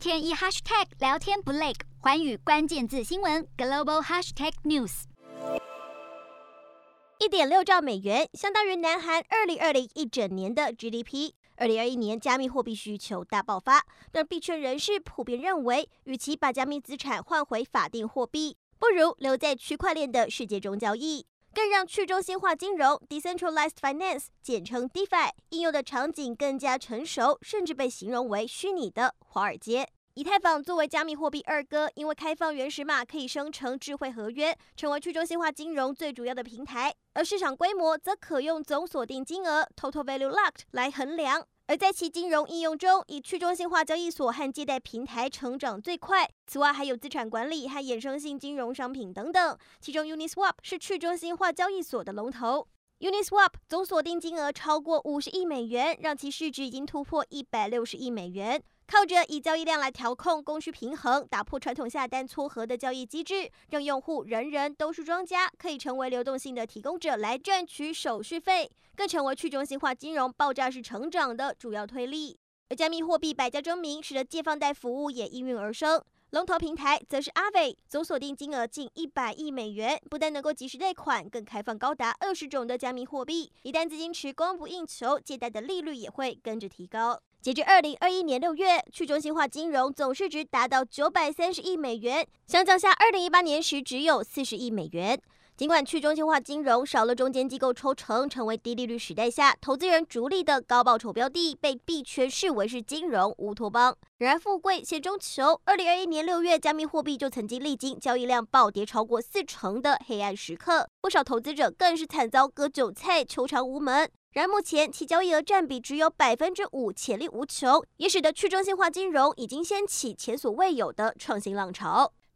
天一 hashtag 聊天不累，寰宇关键字新闻 global hashtag news。一点六兆美元，相当于南韩二零二零一整年的 GDP。二零二一年加密货币需求大爆发，让币圈人士普遍认为，与其把加密资产换回法定货币，不如留在区块链的世界中交易。更让去中心化金融 （Decentralized Finance） 简称 DeFi 应用的场景更加成熟，甚至被形容为虚拟的华尔街。以太坊作为加密货币二哥，因为开放原始码可以生成智慧合约，成为去中心化金融最主要的平台。而市场规模则可用总锁定金额 （Total Value Locked） 来衡量。而在其金融应用中，以去中心化交易所和借贷平台成长最快。此外，还有资产管理和衍生性金融商品等等。其中，Uniswap 是去中心化交易所的龙头。Uniswap 总锁定金额超过五十亿美元，让其市值已经突破一百六十亿美元。靠着以交易量来调控供需平衡，打破传统下单撮合的交易机制，让用户人人都是庄家，可以成为流动性的提供者来赚取手续费，更成为去中心化金融爆炸式成长的主要推力。而加密货币百家争鸣，使得借放贷服务也应运而生。龙头平台则是阿伟总锁定金额近一百亿美元，不但能够及时贷款，更开放高达二十种的加密货币。一旦资金池供不应求，借贷的利率也会跟着提高。截至二零二一年六月，去中心化金融总市值达到九百三十亿美元，相较下二零一八年时只有四十亿美元。尽管去中心化金融少了中间机构抽成，成为低利率时代下投资人逐利的高报酬标的，被币圈视为是金融乌托邦。然而，富贵险中求，二零二一年六月，加密货币就曾经历经交易量暴跌超过四成的黑暗时刻，不少投资者更是惨遭割韭菜，求偿无门。然而目前其交易额占比只有百分之五，潜力无穷，也使得去中心化金融已经掀起前所未有的创新浪潮。